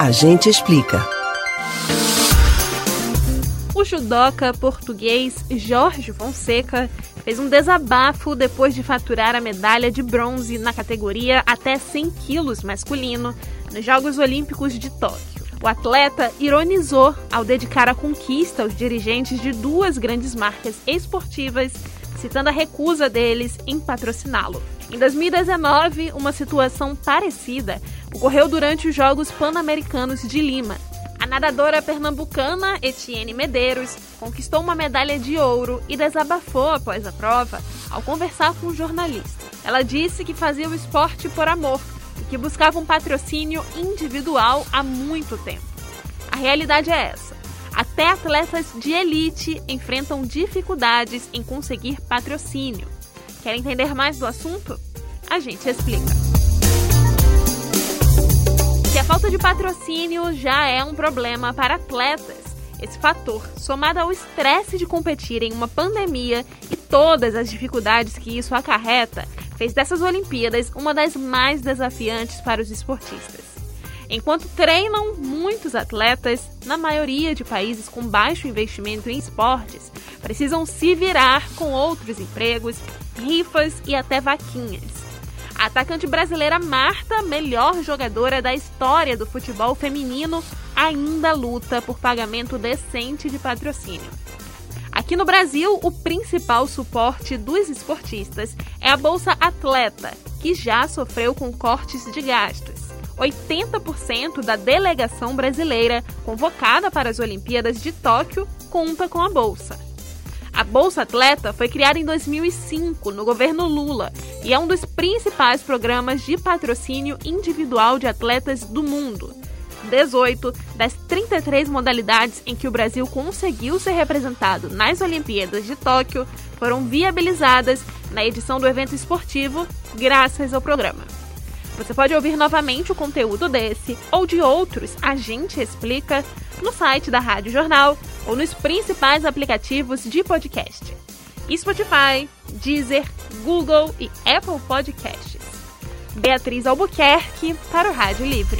A gente explica. O judoca português Jorge Fonseca fez um desabafo depois de faturar a medalha de bronze na categoria até 100 quilos masculino nos Jogos Olímpicos de Tóquio. O atleta ironizou ao dedicar a conquista aos dirigentes de duas grandes marcas esportivas, citando a recusa deles em patrociná-lo. Em 2019, uma situação parecida ocorreu durante os Jogos Pan-Americanos de Lima. A nadadora pernambucana Etienne Medeiros conquistou uma medalha de ouro e desabafou após a prova ao conversar com um jornalista. Ela disse que fazia o esporte por amor e que buscava um patrocínio individual há muito tempo. A realidade é essa. Até atletas de elite enfrentam dificuldades em conseguir patrocínio. Quer entender mais do assunto? A gente explica. Se a falta de patrocínio já é um problema para atletas, esse fator, somado ao estresse de competir em uma pandemia e todas as dificuldades que isso acarreta, fez dessas Olimpíadas uma das mais desafiantes para os esportistas. Enquanto treinam muitos atletas, na maioria de países com baixo investimento em esportes, precisam se virar com outros empregos, rifas e até vaquinhas. A atacante brasileira Marta, melhor jogadora da história do futebol feminino, ainda luta por pagamento decente de patrocínio. Aqui no Brasil, o principal suporte dos esportistas é a Bolsa Atleta, que já sofreu com cortes de gastos. 80% da delegação brasileira convocada para as Olimpíadas de Tóquio conta com a bolsa. A Bolsa Atleta foi criada em 2005 no governo Lula e é um dos principais programas de patrocínio individual de atletas do mundo. 18 das 33 modalidades em que o Brasil conseguiu ser representado nas Olimpíadas de Tóquio foram viabilizadas na edição do evento esportivo graças ao programa. Você pode ouvir novamente o conteúdo desse ou de outros A Gente Explica no site da Rádio Jornal ou nos principais aplicativos de podcast: Spotify, Deezer, Google e Apple Podcasts. Beatriz Albuquerque para o Rádio Livre.